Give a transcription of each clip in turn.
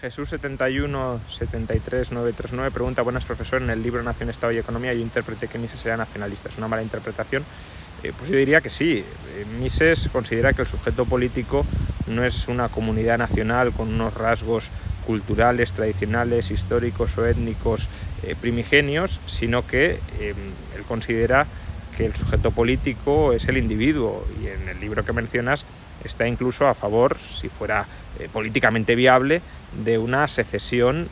Jesús 71 73 939 pregunta, buenas profesor, en el libro Nación, Estado y Economía yo interpreté que Mises era nacionalista. ¿Es una mala interpretación? Eh, pues yo diría que sí. Eh, Mises considera que el sujeto político no es una comunidad nacional con unos rasgos culturales, tradicionales, históricos o étnicos eh, primigenios, sino que eh, él considera que el sujeto político es el individuo y en el libro que mencionas está incluso a favor, si fuera eh, políticamente viable, de una secesión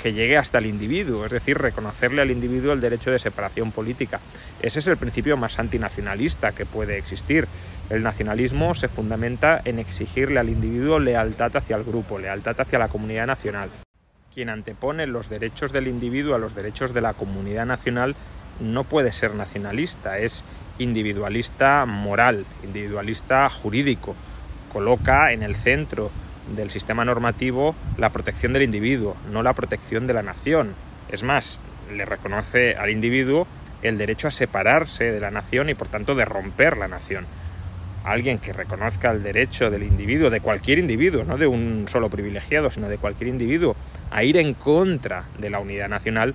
que llegue hasta el individuo, es decir, reconocerle al individuo el derecho de separación política. Ese es el principio más antinacionalista que puede existir. El nacionalismo se fundamenta en exigirle al individuo lealtad hacia el grupo, lealtad hacia la comunidad nacional. Quien antepone los derechos del individuo a los derechos de la comunidad nacional no puede ser nacionalista, es individualista moral, individualista jurídico. Coloca en el centro del sistema normativo la protección del individuo, no la protección de la nación. Es más, le reconoce al individuo el derecho a separarse de la nación y por tanto de romper la nación. Alguien que reconozca el derecho del individuo, de cualquier individuo, no de un solo privilegiado, sino de cualquier individuo, a ir en contra de la unidad nacional,